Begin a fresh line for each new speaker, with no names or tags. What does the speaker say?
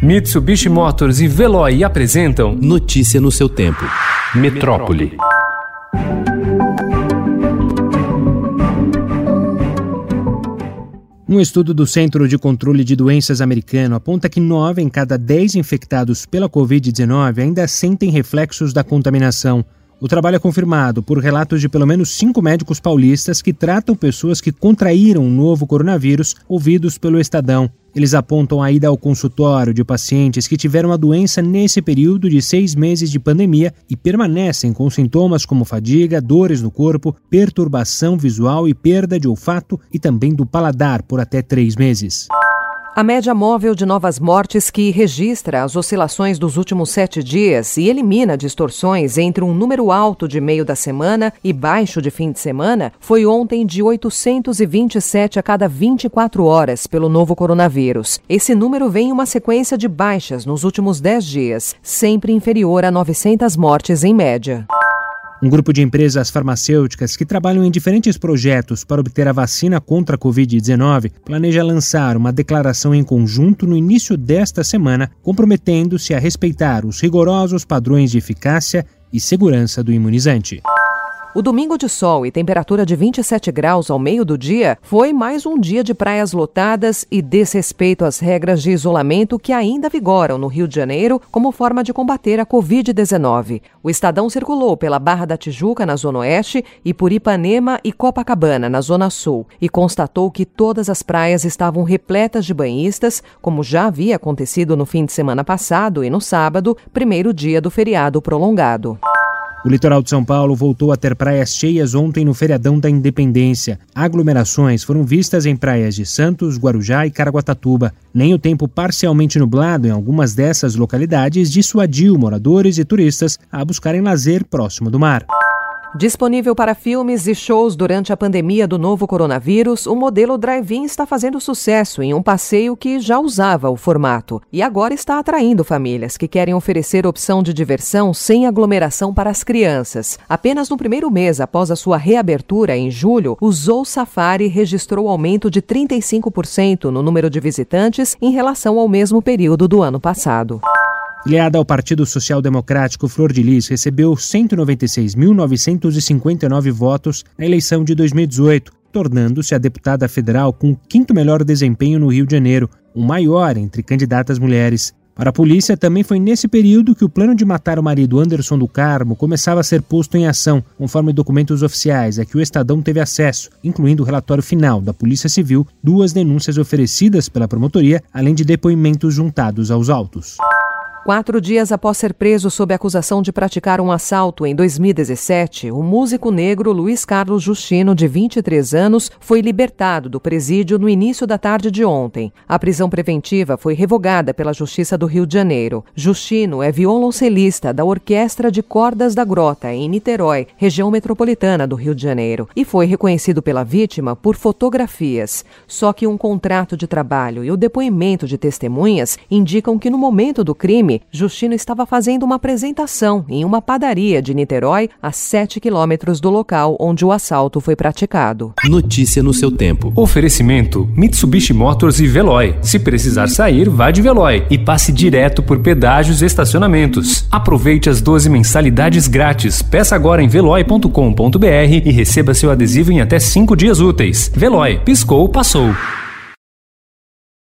Mitsubishi Motors e Veloy apresentam
Notícia no seu tempo.
Metrópole.
Um estudo do Centro de Controle de Doenças americano aponta que 9 em cada 10 infectados pela Covid-19 ainda sentem reflexos da contaminação. O trabalho é confirmado por relatos de pelo menos cinco médicos paulistas que tratam pessoas que contraíram o novo coronavírus, ouvidos pelo Estadão. Eles apontam a ida ao consultório de pacientes que tiveram a doença nesse período de seis meses de pandemia e permanecem com sintomas como fadiga, dores no corpo, perturbação visual e perda de olfato e também do paladar por até três meses.
A média móvel de novas mortes, que registra as oscilações dos últimos sete dias e elimina distorções entre um número alto de meio da semana e baixo de fim de semana, foi ontem de 827 a cada 24 horas pelo novo coronavírus. Esse número vem em uma sequência de baixas nos últimos 10 dias, sempre inferior a 900 mortes em média.
Um grupo de empresas farmacêuticas que trabalham em diferentes projetos para obter a vacina contra a Covid-19 planeja lançar uma declaração em conjunto no início desta semana, comprometendo-se a respeitar os rigorosos padrões de eficácia e segurança do imunizante.
O domingo de sol e temperatura de 27 graus ao meio do dia foi mais um dia de praias lotadas e desrespeito às regras de isolamento que ainda vigoram no Rio de Janeiro como forma de combater a Covid-19. O Estadão circulou pela Barra da Tijuca, na Zona Oeste, e por Ipanema e Copacabana, na Zona Sul, e constatou que todas as praias estavam repletas de banhistas, como já havia acontecido no fim de semana passado e no sábado, primeiro dia do feriado prolongado.
O litoral de São Paulo voltou a ter praias cheias ontem no feriadão da Independência. Aglomerações foram vistas em praias de Santos, Guarujá e Caraguatatuba. Nem o tempo parcialmente nublado em algumas dessas localidades dissuadiu moradores e turistas a buscarem lazer próximo do mar.
Disponível para filmes e shows durante a pandemia do novo coronavírus, o modelo drive-in está fazendo sucesso em um passeio que já usava o formato e agora está atraindo famílias que querem oferecer opção de diversão sem aglomeração para as crianças. Apenas no primeiro mês após a sua reabertura, em julho, o Zou Safari registrou aumento de 35% no número de visitantes em relação ao mesmo período do ano passado.
Filiada ao Partido Social Democrático, Flor de Lis recebeu 196.959 votos na eleição de 2018, tornando-se a deputada federal com o quinto melhor desempenho no Rio de Janeiro, o maior entre candidatas mulheres. Para a polícia, também foi nesse período que o plano de matar o marido Anderson do Carmo começava a ser posto em ação, conforme documentos oficiais a que o Estadão teve acesso, incluindo o relatório final da Polícia Civil, duas denúncias oferecidas pela promotoria, além de depoimentos juntados aos autos.
Quatro dias após ser preso sob acusação de praticar um assalto em 2017, o músico negro Luiz Carlos Justino, de 23 anos, foi libertado do presídio no início da tarde de ontem. A prisão preventiva foi revogada pela Justiça do Rio de Janeiro. Justino é violoncelista da Orquestra de Cordas da Grota, em Niterói, região metropolitana do Rio de Janeiro, e foi reconhecido pela vítima por fotografias. Só que um contrato de trabalho e o depoimento de testemunhas indicam que no momento do crime, Justino estava fazendo uma apresentação em uma padaria de Niterói, a 7 quilômetros do local onde o assalto foi praticado.
Notícia no seu tempo.
Oferecimento: Mitsubishi Motors e Veloy. Se precisar sair, vá de Veloy e passe direto por pedágios e estacionamentos. Aproveite as 12 mensalidades grátis. Peça agora em veloy.com.br e receba seu adesivo em até 5 dias úteis. Veloy, piscou, passou.